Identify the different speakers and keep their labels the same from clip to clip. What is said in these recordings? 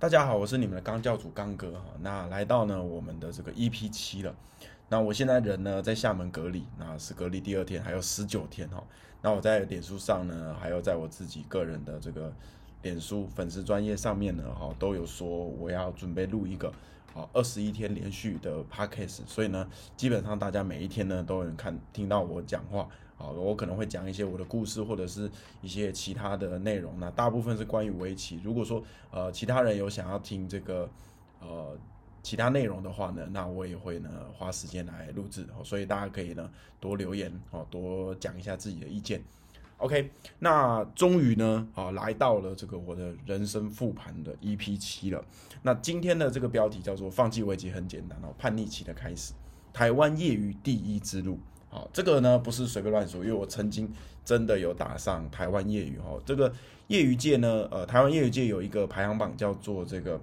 Speaker 1: 大家好，我是你们的刚教主刚哥哈。那来到呢我们的这个 EP 七了。那我现在人呢在厦门隔离，那是隔离第二天，还有十九天哈。那我在脸书上呢，还有在我自己个人的这个脸书粉丝专业上面呢，哈，都有说我要准备录一个好二十一天连续的 podcast。所以呢，基本上大家每一天呢都能看听到我讲话。好，我可能会讲一些我的故事，或者是一些其他的内容。那大部分是关于围棋。如果说呃其他人有想要听这个呃其他内容的话呢，那我也会呢花时间来录制。所以大家可以呢多留言哦，多讲一下自己的意见。OK，那终于呢啊来到了这个我的人生复盘的 EP 七了。那今天的这个标题叫做“放弃围棋很简单哦，叛逆期的开始，台湾业余第一之路”。好，这个呢不是随便乱说，因为我曾经真的有打上台湾业余哈。这个业余界呢，呃，台湾业余界有一个排行榜叫做这个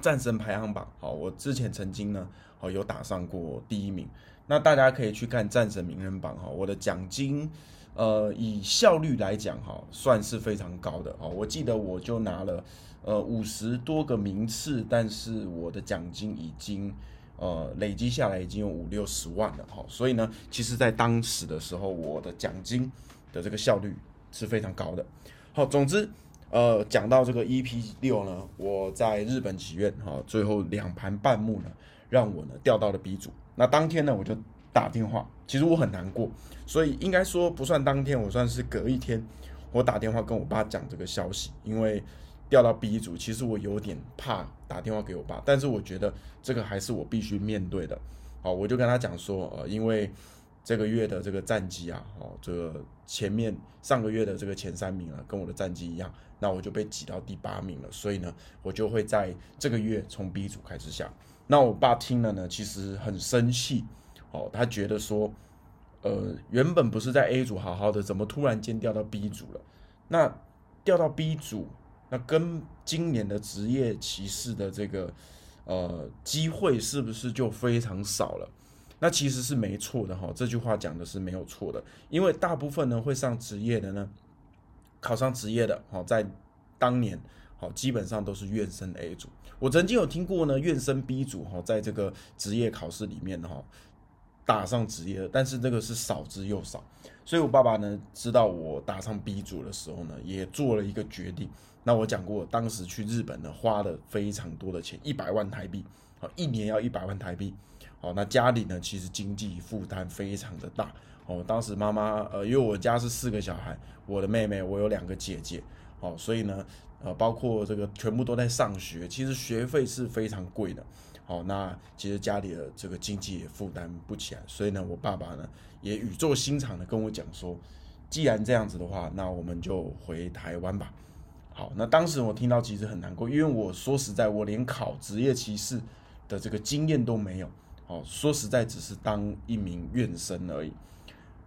Speaker 1: 战神排行榜。好，我之前曾经呢，哦有打上过第一名。那大家可以去看战神名人榜哈，我的奖金，呃，以效率来讲哈，算是非常高的。哦，我记得我就拿了呃五十多个名次，但是我的奖金已经。呃，累积下来已经有五六十万了哈，所以呢，其实，在当时的时候，我的奖金的这个效率是非常高的。好，总之，呃，讲到这个 EP 六呢，我在日本祈愿哈，最后两盘半目呢，让我呢调到了 B 组。那当天呢，我就打电话，其实我很难过，所以应该说不算当天，我算是隔一天，我打电话跟我爸讲这个消息，因为。调到 B 组，其实我有点怕打电话给我爸，但是我觉得这个还是我必须面对的。好，我就跟他讲说，呃，因为这个月的这个战绩啊，哦，这个前面上个月的这个前三名啊，跟我的战绩一样，那我就被挤到第八名了，所以呢，我就会在这个月从 B 组开始下。那我爸听了呢，其实很生气，哦，他觉得说，呃，原本不是在 A 组好好的，怎么突然间调到 B 组了？那调到 B 组。那跟今年的职业骑士的这个呃机会是不是就非常少了？那其实是没错的哈，这句话讲的是没有错的，因为大部分呢会上职业的呢，考上职业的哈，在当年好基本上都是院生 A 组。我曾经有听过呢，院生 B 组哈，在这个职业考试里面哈打上职业，但是这个是少之又少。所以我爸爸呢知道我打上 B 组的时候呢，也做了一个决定。那我讲过，当时去日本呢，花了非常多的钱，一百万台币，好，一年要一百万台币，好，那家里呢，其实经济负担非常的大，哦，当时妈妈，呃，因为我家是四个小孩，我的妹妹，我有两个姐姐，哦，所以呢，呃，包括这个全部都在上学，其实学费是非常贵的，好，那其实家里的这个经济也负担不起来，所以呢，我爸爸呢，也语重心长的跟我讲说，既然这样子的话，那我们就回台湾吧。好，那当时我听到其实很难过，因为我说实在，我连考职业骑士的这个经验都没有。哦，说实在，只是当一名院生而已。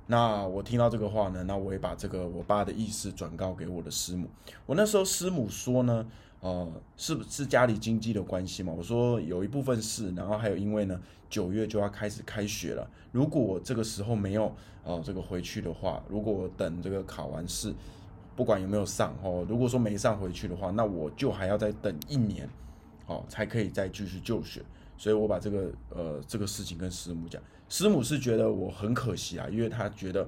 Speaker 1: 那我听到这个话呢，那我也把这个我爸的意思转告给我的师母。我那时候师母说呢，呃，是不是家里经济的关系嘛？我说有一部分是，然后还有因为呢，九月就要开始开学了，如果我这个时候没有呃这个回去的话，如果我等这个考完试。不管有没有上哦，如果说没上回去的话，那我就还要再等一年，哦，才可以再继续就学。所以我把这个呃这个事情跟师母讲，师母是觉得我很可惜啊，因为他觉得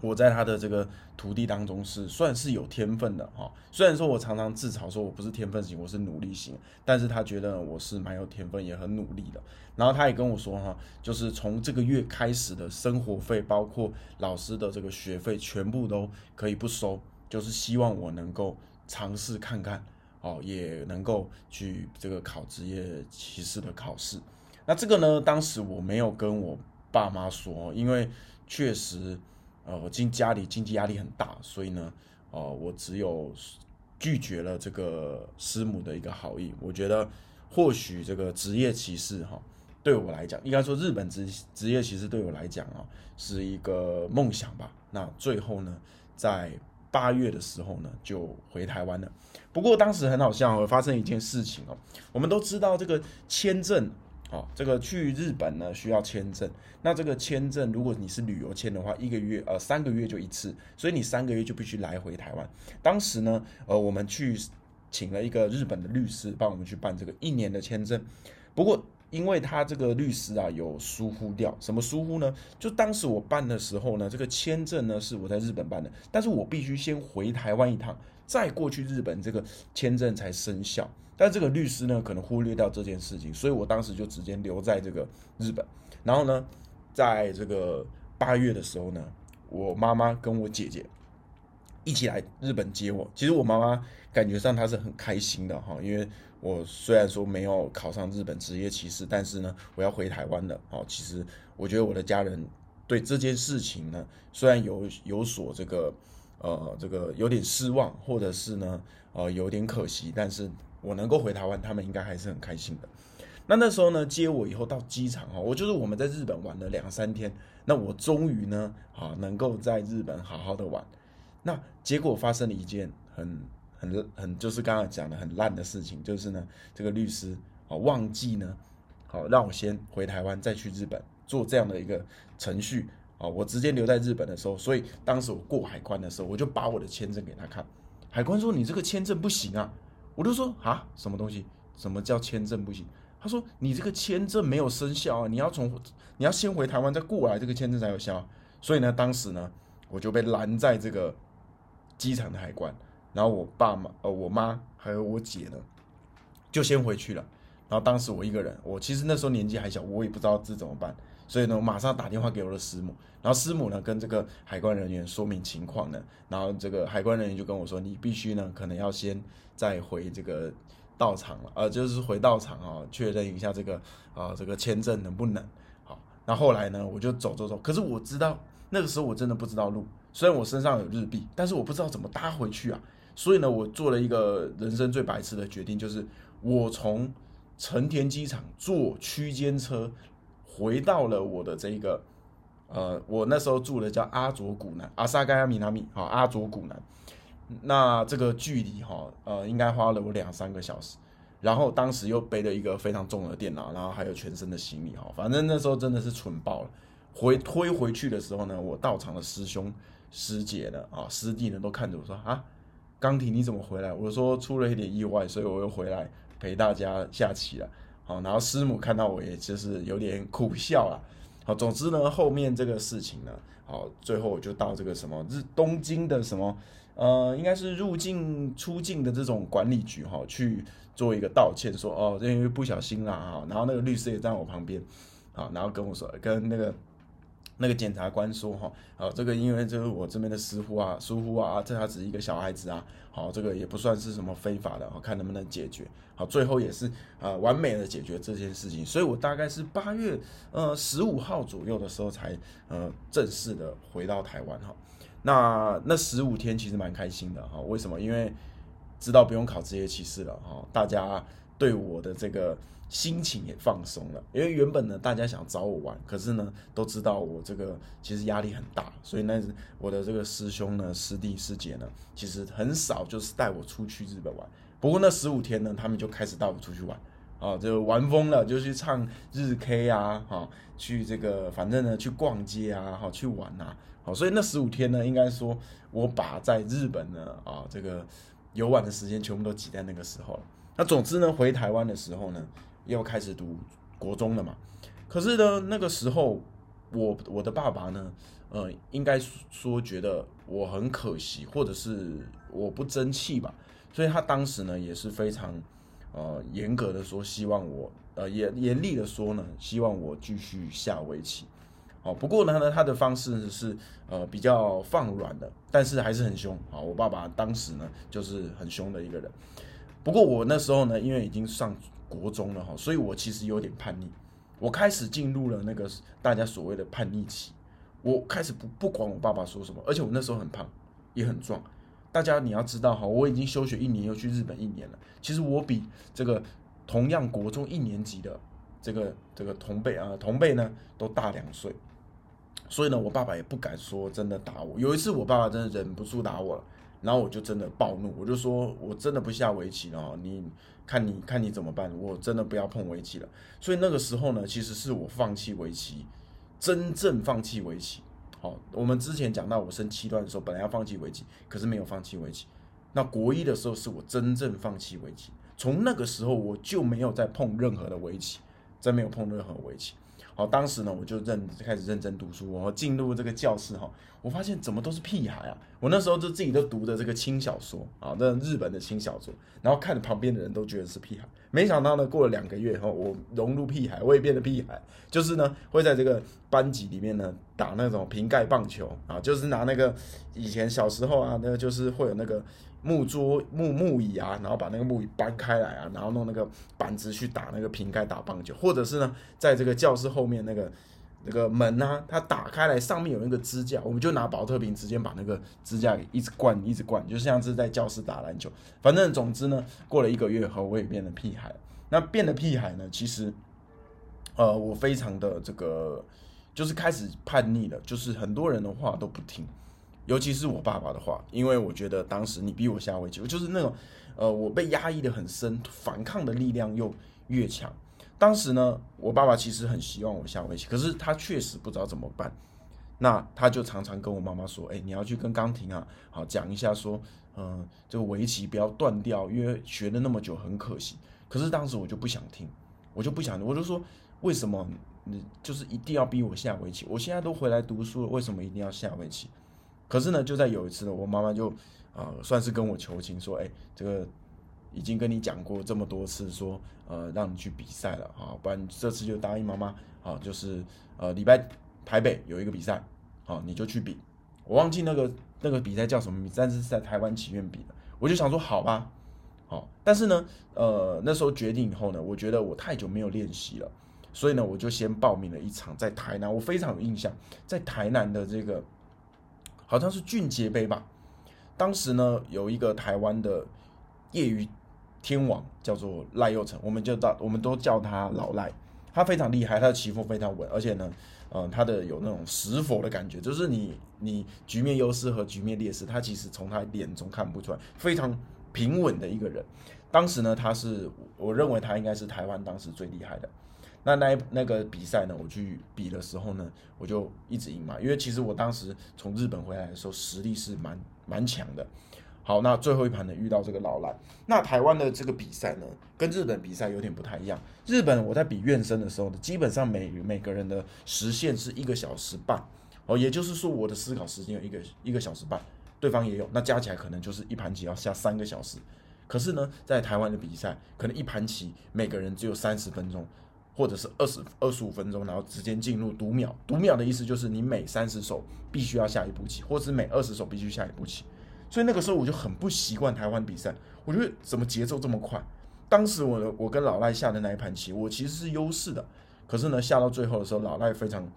Speaker 1: 我在他的这个徒弟当中是算是有天分的哈。虽然说我常常自嘲说我不是天分型，我是努力型，但是他觉得我是蛮有天分，也很努力的。然后他也跟我说哈，就是从这个月开始的生活费，包括老师的这个学费，全部都可以不收。就是希望我能够尝试看看，哦，也能够去这个考职业骑士的考试。那这个呢，当时我没有跟我爸妈说，因为确实，呃，经家里经济压力很大，所以呢，哦，我只有拒绝了这个师母的一个好意。我觉得或许这个职业骑士哈，对我来讲，应该说日本职职业骑士对我来讲啊，是一个梦想吧。那最后呢，在八月的时候呢，就回台湾了。不过当时很好笑哦，发生一件事情哦。我们都知道这个签证，哦，这个去日本呢需要签证。那这个签证，如果你是旅游签的话，一个月呃三个月就一次，所以你三个月就必须来回台湾。当时呢，呃，我们去请了一个日本的律师帮我们去办这个一年的签证。不过，因为他这个律师啊有疏忽掉，什么疏忽呢？就当时我办的时候呢，这个签证呢是我在日本办的，但是我必须先回台湾一趟，再过去日本，这个签证才生效。但这个律师呢可能忽略掉这件事情，所以我当时就直接留在这个日本。然后呢，在这个八月的时候呢，我妈妈跟我姐姐。一起来日本接我。其实我妈妈感觉上她是很开心的哈，因为我虽然说没有考上日本职业骑士，但是呢，我要回台湾了哦。其实我觉得我的家人对这件事情呢，虽然有有所这个呃这个有点失望，或者是呢呃有点可惜，但是我能够回台湾，他们应该还是很开心的。那那时候呢，接我以后到机场哈，我就是我们在日本玩了两三天，那我终于呢啊能够在日本好好的玩。那结果发生了一件很很很就是刚刚讲的很烂的事情，就是呢，这个律师啊忘记呢，好让我先回台湾再去日本做这样的一个程序啊，我直接留在日本的时候，所以当时我过海关的时候，我就把我的签证给他看，海关说你这个签证不行啊，我就说啊什么东西？什么叫签证不行？他说你这个签证没有生效啊，你要从你要先回台湾再过来，这个签证才有效。所以呢，当时呢我就被拦在这个。机场的海关，然后我爸妈、呃，我妈还有我姐呢，就先回去了。然后当时我一个人，我其实那时候年纪还小，我也不知道这怎么办，所以呢，我马上打电话给我的师母。然后师母呢，跟这个海关人员说明情况呢，然后这个海关人员就跟我说，你必须呢，可能要先再回这个道场了，呃，就是回道场啊，确认一下这个啊，这个签证能不能好。那后来呢，我就走走走，可是我知道那个时候我真的不知道路。虽然我身上有日币，但是我不知道怎么搭回去啊。所以呢，我做了一个人生最白痴的决定，就是我从成田机场坐区间车回到了我的这个，呃，我那时候住的叫阿佐谷南阿萨盖亚米纳米，好，阿佐谷南。那这个距离哈，呃，应该花了我两三个小时。然后当时又背了一个非常重的电脑，然后还有全身的行李哈，反正那时候真的是蠢爆了。回推回去的时候呢，我到场的师兄。师姐呢？啊，师弟呢？都看着我说啊，钢铁你怎么回来？我说出了一点意外，所以我又回来陪大家下棋了。好，然后师母看到我，也就是有点苦笑了。好，总之呢，后面这个事情呢，好，最后我就到这个什么日东京的什么呃，应该是入境出境的这种管理局哈，去做一个道歉，说哦，因为不小心啦哈。然后那个律师也在我旁边，好，然后跟我说，跟那个。那个检察官说：“哈，好，这个因为这是我这边的师傅啊，疏忽啊，这他只是一个小孩子啊，好，这个也不算是什么非法的，好，看能不能解决，好，最后也是呃完美的解决这件事情。所以我大概是八月呃十五号左右的时候才呃正式的回到台湾哈。那那十五天其实蛮开心的哈，为什么？因为知道不用考职业骑士了哈，大家对我的这个。”心情也放松了，因为原本呢，大家想找我玩，可是呢，都知道我这个其实压力很大，所以那我的这个师兄呢、师弟师姐呢，其实很少就是带我出去日本玩。不过那十五天呢，他们就开始带我出去玩，啊，就玩疯了，就去唱日 K 啊，哈，去这个反正呢，去逛街啊，哈，去玩啊，好，所以那十五天呢，应该说我把在日本呢，啊，这个游玩的时间全部都挤在那个时候了。那总之呢，回台湾的时候呢。要开始读国中了嘛？可是呢，那个时候我我的爸爸呢，呃，应该说觉得我很可惜，或者是我不争气吧，所以他当时呢也是非常呃严格的说，希望我呃严严厉的说呢，希望我继续下围棋。哦，不过呢呢，他的方式是呃比较放软的，但是还是很凶啊。我爸爸当时呢就是很凶的一个人。不过我那时候呢，因为已经上。国中了哈，所以我其实有点叛逆，我开始进入了那个大家所谓的叛逆期，我开始不不管我爸爸说什么，而且我那时候很胖，也很壮。大家你要知道哈，我已经休学一年，又去日本一年了。其实我比这个同样国中一年级的这个这个同辈啊同辈呢都大两岁，所以呢，我爸爸也不敢说真的打我。有一次我爸爸真的忍不住打我了。然后我就真的暴怒，我就说，我真的不下围棋了，你看你看你怎么办？我真的不要碰围棋了。所以那个时候呢，其实是我放弃围棋，真正放弃围棋。好，我们之前讲到我升七段的时候，本来要放弃围棋，可是没有放弃围棋。那国一的时候是我真正放弃围棋，从那个时候我就没有再碰任何的围棋，真没有碰任何围棋。好，当时呢，我就认开始认真读书，我进入这个教室哈，我发现怎么都是屁孩啊！我那时候就自己都读的这个轻小说啊，那日本的轻小说，然后看着旁边的人都觉得是屁孩，没想到呢，过了两个月后，我融入屁孩，我也变得屁孩，就是呢，会在这个班级里面呢打那种瓶盖棒球啊，就是拿那个以前小时候啊，那个就是会有那个。木桌、木木椅啊，然后把那个木椅搬开来啊，然后弄那个板子去打那个瓶盖打棒球，或者是呢，在这个教室后面那个那个门啊，它打开来，上面有那个支架，我们就拿保特瓶直接把那个支架给一直灌，一直灌，就像是在教室打篮球。反正总之呢，过了一个月后，我也变得屁孩。那变得屁孩呢，其实，呃，我非常的这个，就是开始叛逆了，就是很多人的话都不听。尤其是我爸爸的话，因为我觉得当时你逼我下围棋，就是那种，呃，我被压抑的很深，反抗的力量又越强。当时呢，我爸爸其实很希望我下围棋，可是他确实不知道怎么办。那他就常常跟我妈妈说：“哎，你要去跟钢琴啊，好讲一下说，嗯，这个围棋不要断掉，因为学了那么久很可惜。”可是当时我就不想听，我就不想，我就说：“为什么你就是一定要逼我下围棋？我现在都回来读书了，为什么一定要下围棋？”可是呢，就在有一次呢，我妈妈就啊，算是跟我求情说，哎，这个已经跟你讲过这么多次，说呃，让你去比赛了啊，不然这次就答应妈妈啊，就是呃，礼拜台北有一个比赛，好，你就去比。我忘记那个那个比赛叫什么名，但是是在台湾棋院比的。我就想说，好吧，好，但是呢，呃，那时候决定以后呢，我觉得我太久没有练习了，所以呢，我就先报名了一场在台南，我非常有印象，在台南的这个。好像是俊杰杯吧，当时呢有一个台湾的业余天王叫做赖佑成，我们就到我们都叫他老赖，他非常厉害，他的棋风非常稳，而且呢，嗯，他的有那种识佛的感觉，就是你你局面优势和局面劣势，他其实从他脸中看不出来，非常平稳的一个人。当时呢，他是我认为他应该是台湾当时最厉害的。那那那个比赛呢？我去比的时候呢，我就一直赢嘛。因为其实我当时从日本回来的时候，实力是蛮蛮强的。好，那最后一盘呢，遇到这个老赖。那台湾的这个比赛呢，跟日本比赛有点不太一样。日本我在比院生的时候呢，基本上每每个人的时限是一个小时半哦，也就是说我的思考时间有一个一个小时半，对方也有，那加起来可能就是一盘棋要下三个小时。可是呢，在台湾的比赛，可能一盘棋每个人只有三十分钟。或者是二十二十五分钟，然后直接进入读秒。读秒的意思就是你每三十手必须要下一步棋，或者是每二十手必须下一步棋。所以那个时候我就很不习惯台湾比赛，我觉得怎么节奏这么快？当时我我跟老赖下的那一盘棋，我其实是优势的。可是呢，下到最后的时候，老赖非常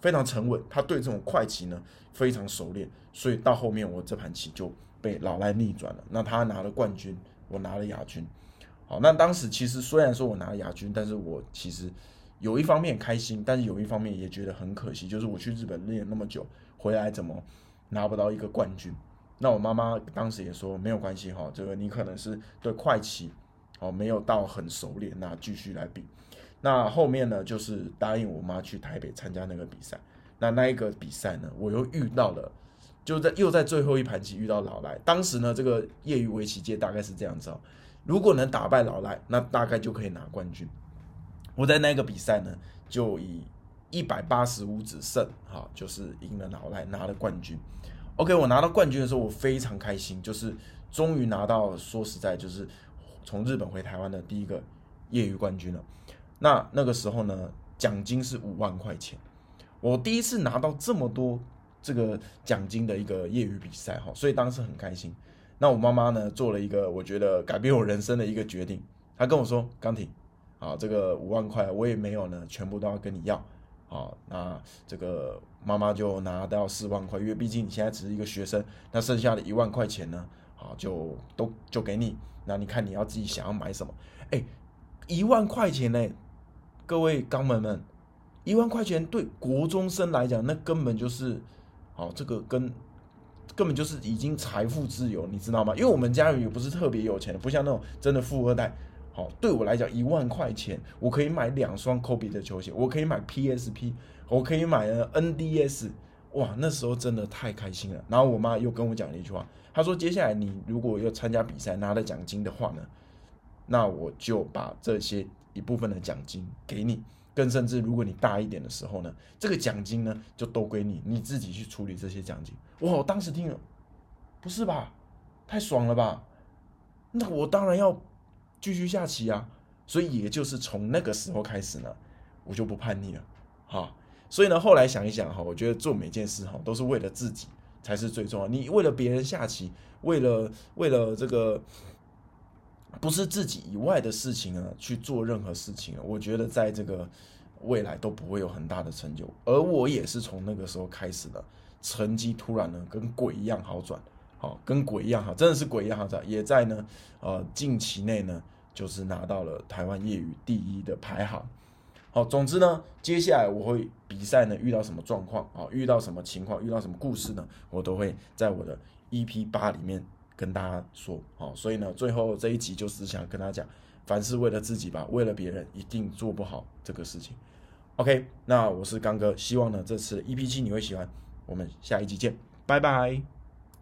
Speaker 1: 非常沉稳，他对这种快棋呢非常熟练，所以到后面我这盘棋就被老赖逆转了。那他拿了冠军，我拿了亚军。好，那当时其实虽然说我拿了亚军，但是我其实有一方面开心，但是有一方面也觉得很可惜，就是我去日本练那么久，回来怎么拿不到一个冠军？那我妈妈当时也说没有关系哈，这个你可能是对快棋哦没有到很熟练，那继续来比。那后面呢，就是答应我妈去台北参加那个比赛。那那一个比赛呢，我又遇到了，就在又在最后一盘棋遇到老赖。当时呢，这个业余围棋界大概是这样子哦。如果能打败老赖，那大概就可以拿冠军。我在那个比赛呢，就以一百八十五指胜，哈，就是赢了老赖，拿了冠军。OK，我拿到冠军的时候，我非常开心，就是终于拿到，说实在，就是从日本回台湾的第一个业余冠军了。那那个时候呢，奖金是五万块钱，我第一次拿到这么多这个奖金的一个业余比赛，哈，所以当时很开心。那我妈妈呢，做了一个我觉得改变我人生的一个决定。她跟我说：“钢铁，啊，这个五万块我也没有呢，全部都要跟你要。啊，那这个妈妈就拿到四万块，因为毕竟你现在只是一个学生。那剩下的一万块钱呢，啊，就都就给你。那你看你要自己想要买什么？哎，一万块钱呢，各位肛门们，一万块钱对国中生来讲，那根本就是，好，这个跟。”根本就是已经财富自由，你知道吗？因为我们家人也不是特别有钱，不像那种真的富二代。好，对我来讲，一万块钱我可以买两双 Kobe 的球鞋，我可以买 PSP，我可以买 NDS，哇，那时候真的太开心了。然后我妈又跟我讲了一句话，她说：“接下来你如果要参加比赛拿了奖金的话呢，那我就把这些一部分的奖金给你。更甚至，如果你大一点的时候呢，这个奖金呢就都归你，你自己去处理这些奖金。”哇，我当时听了，不是吧？太爽了吧？那我当然要继续下棋啊！所以也就是从那个时候开始呢，我就不叛逆了，哈。所以呢，后来想一想哈，我觉得做每件事哈，都是为了自己才是最重要。你为了别人下棋，为了为了这个不是自己以外的事情啊，去做任何事情，我觉得在这个未来都不会有很大的成就。而我也是从那个时候开始的，成绩突然呢跟鬼一样好转，好跟鬼一样好，真的是鬼一样好转。也在呢呃近期内呢，就是拿到了台湾业余第一的排行。好，总之呢，接下来我会比赛呢遇到什么状况啊，遇到什么情况，遇到什么故事呢，我都会在我的 EP 八里面跟大家说。好，所以呢，最后这一集就是想跟大家讲，凡是为了自己吧，为了别人一定做不好这个事情。OK，那我是刚哥，希望呢这次 EP 七你会喜欢，我们下一集见，拜拜。